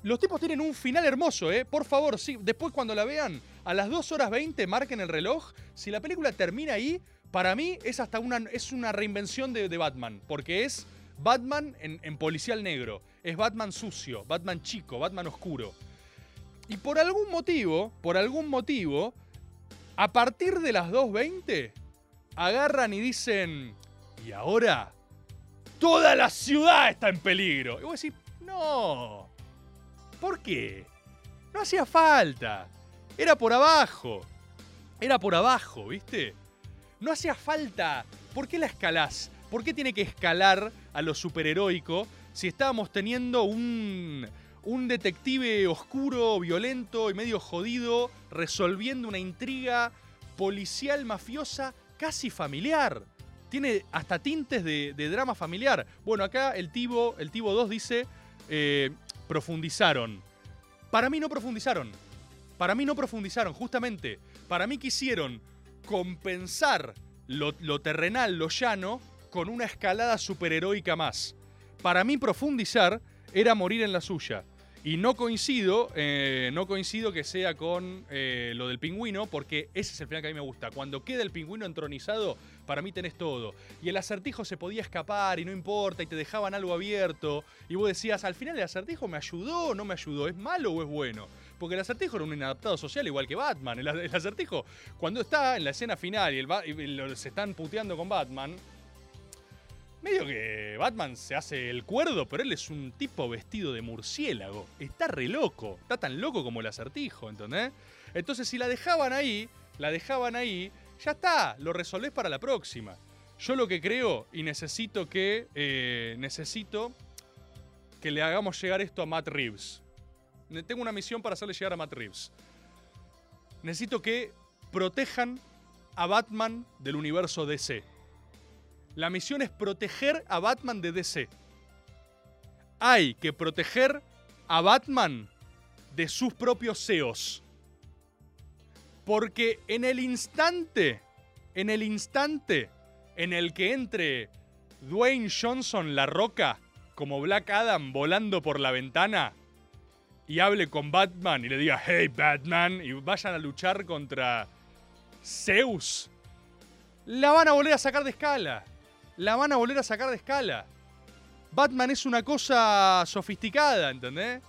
los tipos tienen un final hermoso, ¿eh? Por favor, sí, después cuando la vean, a las 2 horas 20 marquen el reloj, si la película termina ahí, para mí es hasta una, es una reinvención de, Batman, porque es Batman en, en policial negro, es Batman sucio, Batman chico, Batman oscuro. y por algún motivo, por algún motivo, a partir de las 2.20, agarran y dicen, y ahora, toda la ciudad está en peligro. Y vos decís, no, ¿por qué? No hacía falta. Era por abajo. Era por abajo, ¿viste? No hacía falta. ¿Por qué la escalás? ¿Por qué tiene que escalar a lo superheroico si estábamos teniendo un, un detective oscuro, violento y medio jodido resolviendo una intriga policial mafiosa casi familiar? Tiene hasta tintes de, drama familiar. Bueno, acá el Tibo, el Tibo 2 dice, eh, profundizaron. Para mí no profundizaron. Para mí no profundizaron, justamente. Para mí quisieron compensar lo, lo terrenal, lo llano, con una escalada superheroica más. Para mí profundizar era morir en la suya. Y no coincido, eh, no coincido que sea con eh, lo del pingüino, porque ese es el final que a mí me gusta. Cuando queda el pingüino entronizado, para mí tenés todo. Y el acertijo se podía escapar y no importa, y te dejaban algo abierto. Y vos decías, al final el acertijo me ayudó o no me ayudó, ¿es malo o es bueno? Porque el acertijo era un inadaptado social igual que Batman. El, acertijo, cuando está en la escena final y, el, y lo- se están puteando con Batman, Medio que Batman se hace el cuerdo, pero él es un tipo vestido de murciélago. Está re loco. Está tan loco como el acertijo, ¿entendés? Entonces, si la dejaban ahí, la dejaban ahí, ya está, lo resolvés para la próxima. Yo lo que creo y necesito que. eh, necesito que le hagamos llegar esto a Matt Reeves. Tengo una misión para hacerle llegar a Matt Reeves. Necesito que protejan a Batman del universo DC. La misión es proteger a Batman de DC. Hay que proteger a Batman de sus propios CEOs. Porque en el instante, en el instante en el que entre Dwayne Johnson La Roca como Black Adam volando por la ventana y hable con Batman y le diga, hey Batman, y vayan a luchar contra Zeus, la van a volver a sacar de escala. La van a volver a sacar de escala. Batman es una cosa sofisticada, ¿entendés?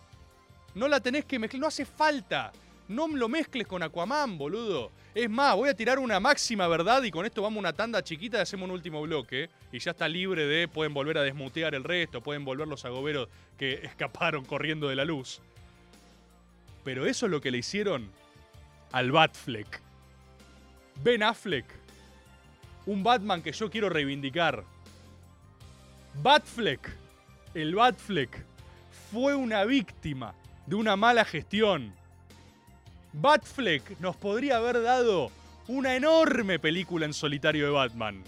No la tenés que mezclar, no hace falta. No lo mezcles con Aquaman, boludo. Es más, voy a tirar una máxima verdad y con esto vamos a una tanda chiquita y hacemos un último bloque. Y ya está libre de, pueden volver a desmutear el resto, pueden volver los agoberos que escaparon corriendo de la luz. Pero eso es lo que le hicieron al Batfleck. Ben Affleck. Un Batman que yo quiero reivindicar. Batfleck. El Batfleck fue una víctima de una mala gestión. Batfleck nos podría haber dado una enorme película en solitario de Batman.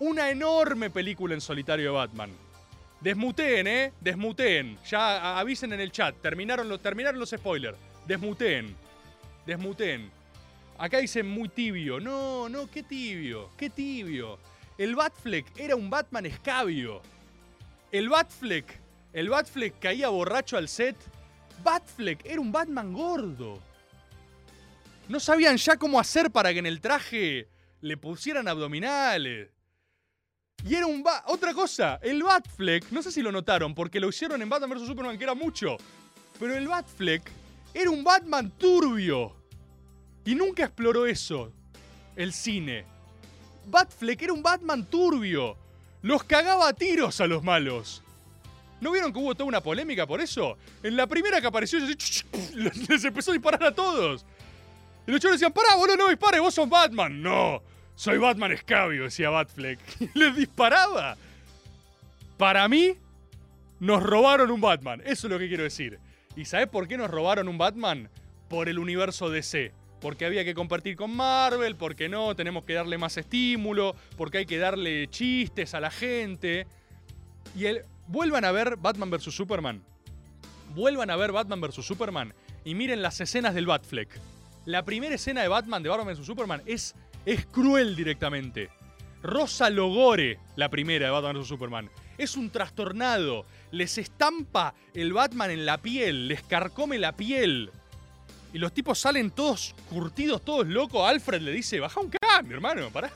Una enorme película en solitario de Batman. Desmuteen, ¿eh? Desmuteen. Ya avisen en el chat. Terminaron los, terminaron los spoilers. Desmuteen. Desmuteen. Acá dicen muy tibio. No, no, qué tibio. Qué tibio. El Batfleck era un Batman escabio. El Batfleck. El Batfleck caía borracho al set. Batfleck era un Batman gordo. No sabían ya cómo hacer para que en el traje le pusieran abdominales. Y era un ba Otra cosa, el Batfleck, no sé si lo notaron, porque lo hicieron en Batman vs. Superman, que era mucho. Pero el Batfleck era un Batman turbio. Y nunca exploró eso. El cine. Batfleck era un Batman turbio. Los cagaba a tiros a los malos. ¿No vieron que hubo toda una polémica por eso? En la primera que apareció, les empezó a disparar a todos. Y los chavales decían, pará, boludo, no dispares, vos sos Batman. No, soy Batman escabio, decía Batfleck. Y les disparaba. Para mí, nos robaron un Batman. Eso es lo que quiero decir. ¿Y sabés por qué nos robaron un Batman? Por el universo DC. Porque había que compartir con Marvel, porque no, tenemos que darle más estímulo, porque hay que darle chistes a la gente. Y el, vuelvan a ver Batman vs. Superman. Vuelvan a ver Batman vs. Superman y miren las escenas del Batfleck. La primera escena de Batman de Batman vs. Superman es, es cruel directamente. Rosa Logore, la primera de Batman vs. Superman. Es un trastornado. Les estampa el Batman en la piel, les carcome la piel. Y los tipos salen todos curtidos, todos locos. Alfred le dice, baja un cambio, hermano, pará.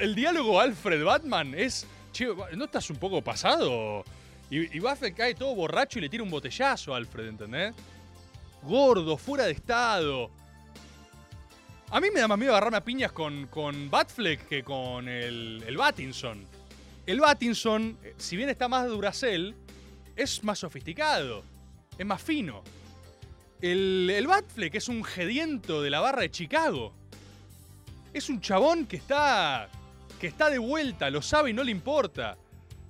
El diálogo Alfred-Batman es, che, ¿no estás un poco pasado? Y, y Batman cae todo borracho y le tira un botellazo a Alfred, ¿entendés? gordo, fuera de estado. A mí me da más miedo agarrarme a piñas con, con Batfleck que con el, el Battinson. El Battinson, eh, si bien está más Duracell, es más sofisticado, es más fino. El, el Batfleck es un gediento de la barra de Chicago. Es un chabón que está. que está de vuelta, lo sabe y no le importa.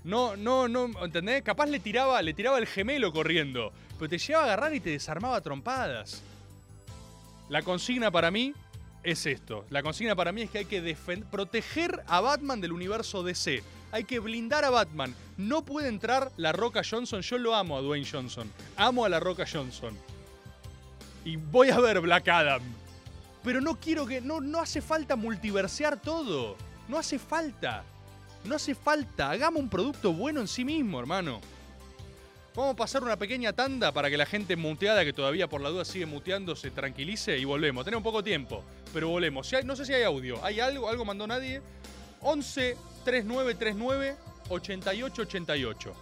No, no, no, ¿entendés? Capaz le tiraba, le tiraba el gemelo corriendo, pero te llevaba a agarrar y te desarmaba a trompadas. La consigna para mí es esto. La consigna para mí es que hay que proteger a Batman del universo DC. Hay que blindar a Batman. No puede entrar la Roca Johnson. Yo lo amo a Dwayne Johnson. Amo a la Roca Johnson. Y voy a ver Black Adam. Pero no quiero que. No, no hace falta multiversear todo. No hace falta. No hace falta. Hagamos un producto bueno en sí mismo, hermano. Vamos a pasar una pequeña tanda para que la gente muteada, que todavía por la duda sigue muteando, se tranquilice y volvemos. Tenemos poco tiempo, pero volvemos. No sé si hay audio. ¿Hay algo? ¿Algo mandó nadie? 11 3939 8888.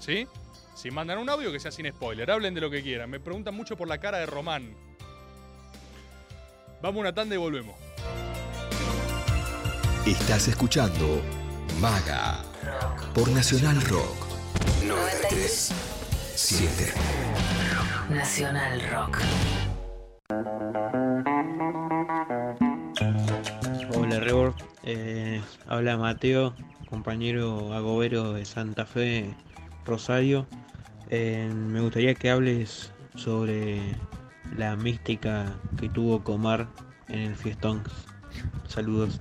¿Sí? Si mandan un audio, que sea sin spoiler. Hablen de lo que quieran. Me preguntan mucho por la cara de Román. Vamos a una tanda y volvemos. Estás escuchando Maga por Nacional Rock 93 7. Nacional Rock. Hola Rebor, Eh, habla Mateo, compañero agobero de Santa Fe, Rosario. Eh, me gustaría que hables sobre la mística que tuvo Comar en el fiestón. Saludos.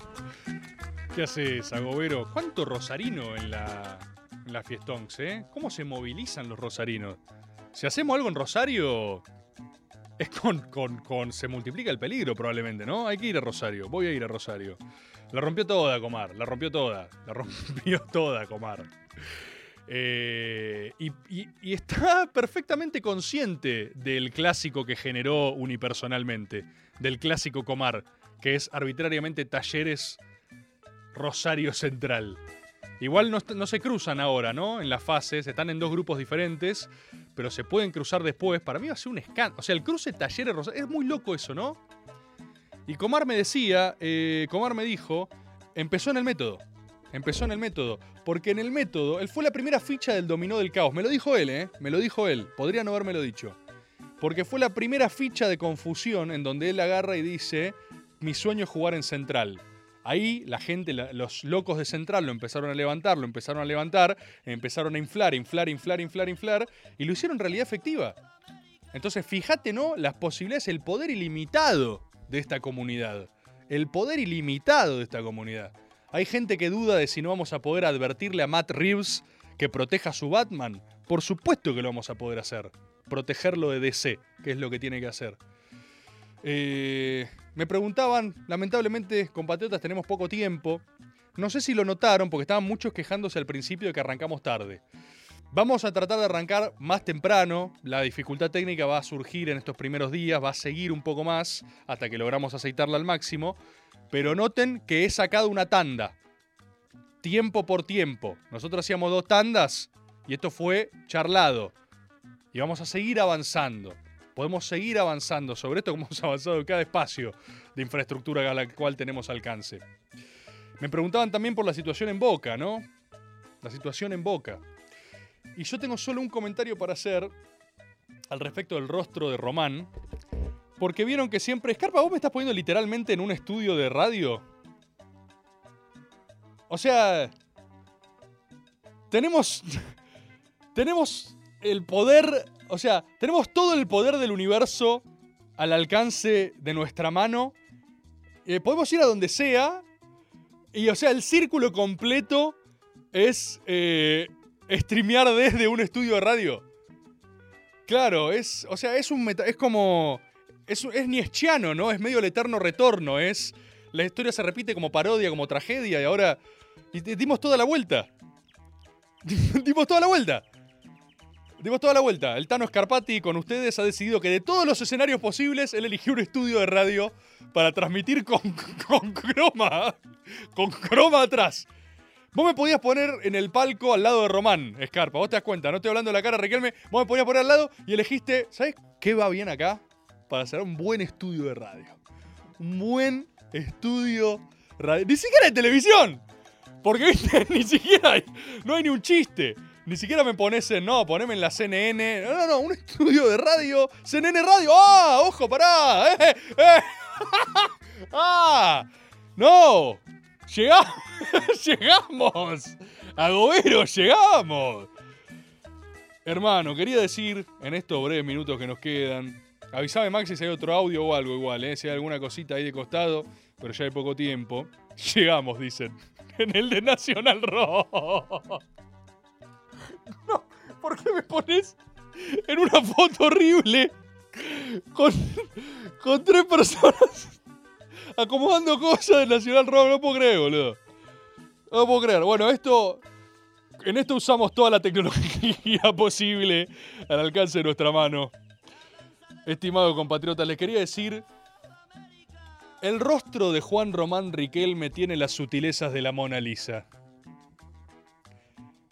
¿Qué haces, Agobero? ¿Cuánto rosarino en la, en la Fiestonks, eh? ¿Cómo se movilizan los rosarinos? Si hacemos algo en Rosario, es con, con, con- se multiplica el peligro probablemente, ¿no? Hay que ir a Rosario, voy a ir a Rosario. La rompió toda, Comar, la rompió toda, la rompió toda, Comar. Eh, y, está perfectamente consciente del clásico que generó unipersonalmente, del clásico Comar, que es arbitrariamente Talleres Rosario Central. Igual no se cruzan ahora, ¿no? En las fases, están en dos grupos diferentes, pero se pueden cruzar después. Para mí va a ser un escándalo. O sea, el cruce Talleres Rosario. Es muy loco eso, ¿no? Y Comar me decía, eh, Comar me dijo, empezó en el método. Empezó en el método. Porque en el método, él fue la primera ficha del dominó del caos. Me lo dijo él, ¿eh? Me lo dijo él. Podría no haberme lo dicho. Porque fue la primera ficha de confusión en donde él agarra y dice, mi sueño es jugar en Central. Ahí la gente, los locos de Central lo empezaron a levantar, lo empezaron a levantar, empezaron a inflar, inflar, inflar, inflar, inflar, y lo hicieron realidad efectiva. Entonces, fíjate, ¿no? Las posibilidades, el poder ilimitado de esta comunidad. El poder ilimitado de esta comunidad. Hay gente que duda de si no vamos a poder advertirle a Matt Reeves que proteja a su Batman. Por supuesto que lo vamos a poder hacer. Protegerlo de DC, que es lo que tiene que hacer. Eh, me preguntaban, lamentablemente, compatriotas, tenemos poco tiempo. No sé si lo notaron, porque estaban muchos quejándose al principio de que arrancamos tarde. Vamos a tratar de arrancar más temprano. La dificultad técnica va a surgir en estos primeros días, va a seguir un poco más hasta que logramos aceitarla al máximo. Pero noten que he sacado una tanda. Tiempo por tiempo. Nosotros hacíamos dos tandas y esto fue charlado. Y vamos a seguir avanzando. Podemos seguir avanzando sobre esto como hemos avanzado en cada espacio de infraestructura a la cual tenemos alcance. Me preguntaban también por la situación en Boca, ¿no? La situación en Boca. Y yo tengo solo un comentario para hacer al respecto del rostro de Román. Porque vieron que siempre. Escarpa, vos me estás poniendo literalmente en un estudio de radio. O sea. Tenemos. Tenemos el poder. O sea, tenemos todo el poder del universo al alcance de nuestra mano. Eh, podemos ir a donde sea. Y, o sea, el círculo completo es eh, streamear desde un estudio de radio. Claro, es. O sea, es un meta- es como. Es, es nietzscheano, ¿no? Es medio el eterno retorno. Es. La historia se repite como parodia, como tragedia, y ahora. Dimos toda la vuelta. dimos toda la vuelta. Dimos toda la vuelta. El Tano Scarpati con ustedes ha decidido que de todos los escenarios posibles, él eligió un estudio de radio para transmitir con, con croma. Con croma atrás. Vos me podías poner en el palco al lado de Román, Escarpa. Vos te das cuenta, no estoy hablando de la cara, Riquelme. Vos me podías poner al lado y elegiste. ¿Sabes qué va bien acá? Para hacer un buen estudio de radio. Un buen estudio radio. Ni siquiera de televisión. Porque, viste, ni siquiera hay, no hay ni un chiste. Ni siquiera me pones en, no, poneme en la CNN. No, no, no, un estudio de radio. CNN Radio. ¡Ah! ¡Ojo, pará! ¡Eh! ¡Eh! ¡Ah! ¡No! ¡Llegamos! ¡Llegamos! ¡Agobero, llegamos! Hermano, quería decir en estos breves minutos que nos quedan. Avisame, Maxi, si hay otro audio o algo igual, ¿eh? si hay alguna cosita ahí de costado, pero ya hay poco tiempo. Llegamos, dicen. En el de Nacional Rock. No, ¿por qué me pones en una foto horrible con, con tres personas acomodando cosas de Nacional Rock? No puedo creer, boludo. No puedo creer. Bueno, esto. En esto usamos toda la tecnología posible al alcance de nuestra mano. Estimado compatriota, les quería decir. El rostro de Juan Román Riquelme tiene las sutilezas de la Mona Lisa.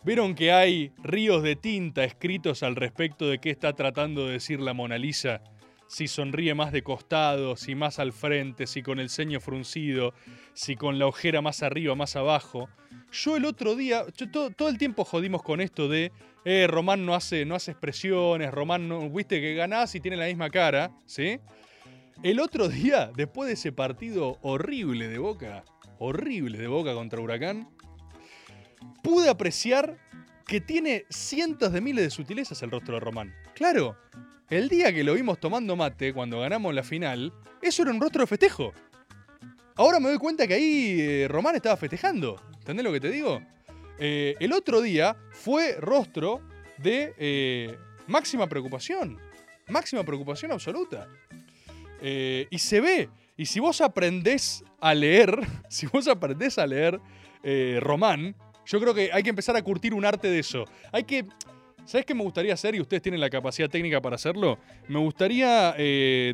¿Vieron que hay ríos de tinta escritos al respecto de qué está tratando de decir la Mona Lisa? Si sonríe más de costado, si más al frente, si con el ceño fruncido, si con la ojera más arriba, más abajo. Yo el otro día, todo el tiempo jodimos con esto de, eh, Román no hace, no hace expresiones, Román no, viste que ganás y tiene la misma cara, ¿sí? El otro día, después de ese partido horrible de Boca, horrible de Boca contra Huracán, pude apreciar que tiene cientos de miles de sutilezas el rostro de Román. Claro, el día que lo vimos tomando mate cuando ganamos la final, eso era un rostro de festejo. Ahora me doy cuenta que ahí eh, Román estaba festejando. ¿Entendés lo que te digo? Eh, el otro día fue rostro de eh, máxima preocupación. Máxima preocupación absoluta. Eh, y se ve. Y si vos aprendés a leer, si vos aprendés a leer Román, yo creo que hay que empezar a curtir un arte de eso. Hay que. ¿Sabes qué me gustaría hacer? Y ustedes tienen la capacidad técnica para hacerlo. Me gustaría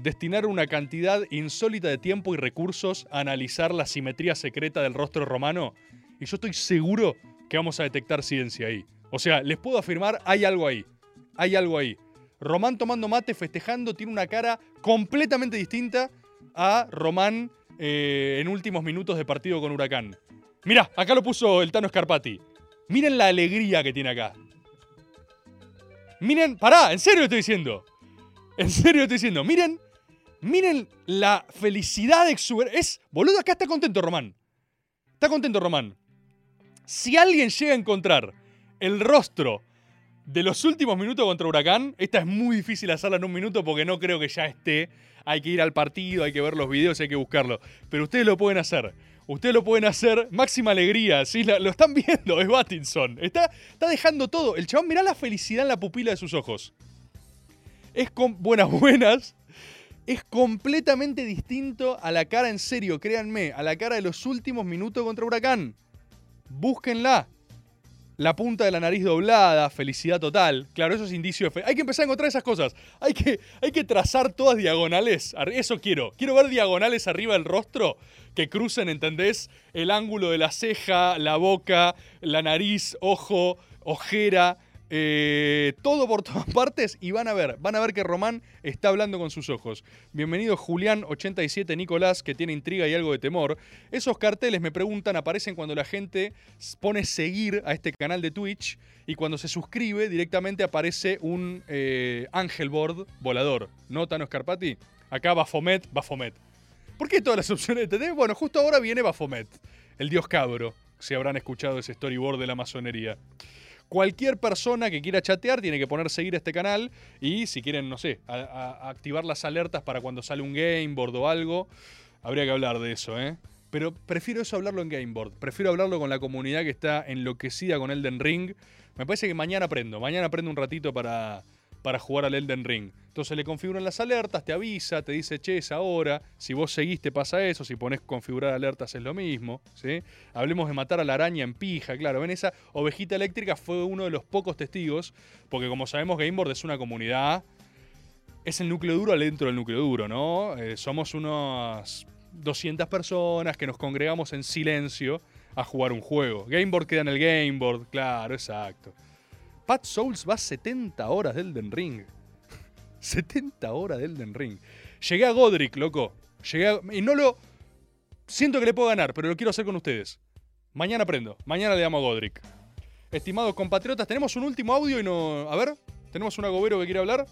destinar una cantidad insólita de tiempo y recursos a analizar la simetría secreta del rostro romano. Y yo estoy seguro que vamos a detectar ciencia ahí. O sea, les puedo afirmar, hay algo ahí. Hay algo ahí. Román tomando mate, festejando, tiene una cara completamente distinta a Román eh, en últimos minutos de partido con Huracán. Mirá, acá lo puso el Tano Scarpati. Miren la alegría que tiene acá. Miren, pará, en serio estoy diciendo. En serio estoy diciendo. Miren, miren la felicidad exuberante. Es, boludo, acá está contento Román. Está contento Román. Si alguien llega a encontrar el rostro de los últimos minutos contra Huracán, esta es muy difícil hacerla en un minuto porque no creo que ya esté. Hay que ir al partido, hay que ver los videos, hay que buscarlo. Pero ustedes lo pueden hacer. Ustedes lo pueden hacer. Máxima alegría, ¿sí? Lo están viendo, es Battinson. Está, está dejando todo. El chabón, mirá la felicidad en la pupila de sus ojos. Es con buenas, buenas. Es completamente distinto a la cara en serio, créanme, a la cara de los últimos minutos contra Huracán. Búsquenla. La punta de la nariz doblada, felicidad total. Claro, eso es indicio de fe. Hay que empezar a encontrar esas cosas. Hay que, hay que trazar todas diagonales. Eso quiero. Quiero ver diagonales arriba del rostro que crucen, ¿entendés? El ángulo de la ceja, la boca, la nariz, ojo, ojera. Eh, todo por todas partes y van a ver, van a ver que Román está hablando con sus ojos. Bienvenido Julián87 Nicolás, que tiene intriga y algo de temor. Esos carteles, me preguntan, aparecen cuando la gente pone seguir a este canal de Twitch y cuando se suscribe directamente aparece un eh, ángel board volador. ¿No, Tano Scarpati? Acá Bafomet, Bafomet. ¿Por qué todas las opciones de TT? Bueno, justo ahora viene Bafomet, el dios cabro, si habrán escuchado ese storyboard de la masonería. Cualquier persona que quiera chatear tiene que poner seguir este canal y si quieren, no sé, activar las alertas para cuando sale un gameboard o algo, habría que hablar de eso, ¿eh? Pero prefiero eso hablarlo en gameboard, prefiero hablarlo con la comunidad que está enloquecida con Elden Ring. Me parece que mañana aprendo, mañana aprendo un ratito para, para jugar al Elden Ring. Entonces le configuran las alertas, te avisa, te dice, che, es ahora. Si vos seguís te pasa eso, si pones configurar alertas es lo mismo. ¿sí? Hablemos de matar a la araña en pija, claro. Ven, esa ovejita eléctrica fue uno de los pocos testigos, porque como sabemos Gameboard es una comunidad, es el núcleo duro dentro del núcleo duro, ¿no? Eh, somos unas 200 personas que nos congregamos en silencio a jugar un juego. Gameboard queda en el Gameboard, claro, exacto. Pat Souls va 70 horas del Elden Ring. 70 horas de Elden Ring. Llegué a Godric, loco. Llegué a- y no lo. Siento que le puedo ganar, pero lo quiero hacer con ustedes. Mañana aprendo. Mañana le damos a Godric. Estimados compatriotas, tenemos un último audio y no. A ver, tenemos un agobero que quiere hablar.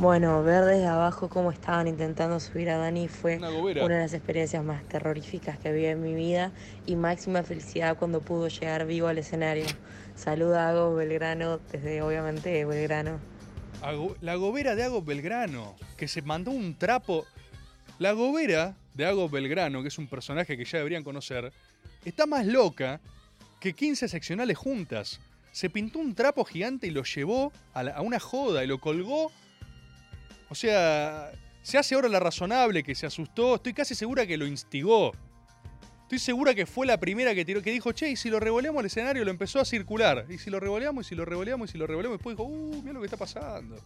Bueno, ver desde abajo cómo estaban intentando subir a Dani fue Una una de las experiencias más terroríficas que vi en mi vida y máxima felicidad cuando pudo llegar vivo al escenario. Saluda a Agos Belgrano desde obviamente Belgrano. La gobera de Ago Belgrano, que se mandó un trapo. La gobera de Ago Belgrano, que es un personaje que ya deberían conocer, está más loca que 15 seccionales juntas. Se pintó un trapo gigante y lo llevó a, a una joda y lo colgó. O sea, se hace ahora la razonable que se asustó. Estoy casi segura que lo instigó. Estoy segura que fue la primera que tiró, que dijo, che, y si lo revoleamos al escenario, lo empezó a circular. Y si lo revoleamos, y si lo revoleamos, y si lo revoleamos, después dijo, uh, mira lo que está pasando.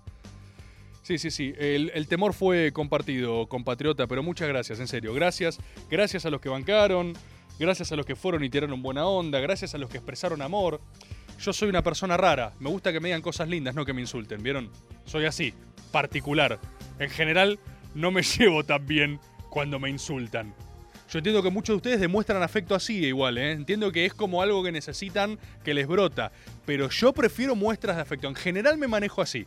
Sí, sí, sí. El, el temor fue compartido, compatriota, pero muchas gracias, en serio. Gracias. Gracias a los que bancaron. Gracias a los que fueron y tiraron buena onda. Gracias a los que expresaron amor. Yo soy una persona rara. Me gusta que me digan cosas lindas, no que me insulten, ¿vieron? Soy así, particular. En general, no me llevo tan bien cuando me insultan. Yo entiendo que muchos de ustedes demuestran afecto así igual, ¿eh? Entiendo que es como algo que necesitan que les brota. Pero yo prefiero muestras de afecto. En general me manejo así.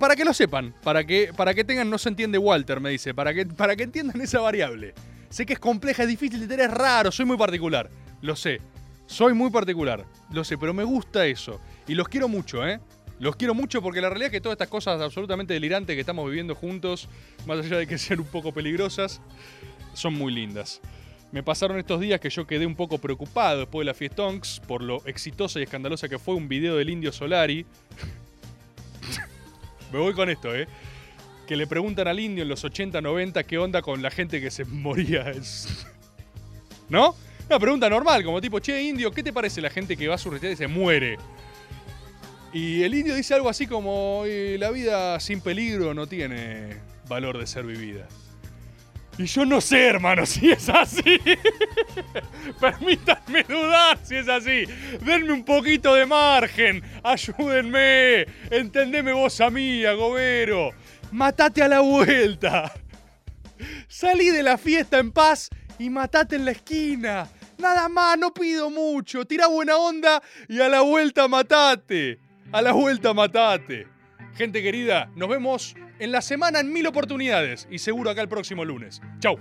Para que lo sepan, para que, para que tengan, no se entiende Walter, me dice, para que, para que entiendan esa variable. Sé que es compleja, es difícil de tener, es raro, soy muy particular. Lo sé. Soy muy particular. Lo sé, pero me gusta eso. Y los quiero mucho, ¿eh? Los quiero mucho porque la realidad es que todas estas cosas absolutamente delirantes que estamos viviendo juntos, más allá de que sean un poco peligrosas, son muy lindas. Me pasaron estos días que yo quedé un poco preocupado después de la Fiestonks por lo exitosa y escandalosa que fue un video del Indio Solari. Me voy con esto, ¿eh? Que le preguntan al indio en los 80, 90 qué onda con la gente que se moría. ¿No? Una pregunta normal, como tipo, che, indio, ¿qué te parece la gente que va a su y se muere? Y el indio dice algo así como, "Eh, la vida sin peligro no tiene valor de ser vivida. Y yo no sé, hermano, si es así. Permítanme dudar si es así. Denme un poquito de margen. Ayúdenme. Entendeme vos a mí, Agobero. Matate a la vuelta. Salí de la fiesta en paz y matate en la esquina. Nada más, no pido mucho. Tira buena onda y a la vuelta matate. A la vuelta matate. Gente querida, nos vemos en la semana en mil oportunidades y seguro acá el próximo lunes. Chau.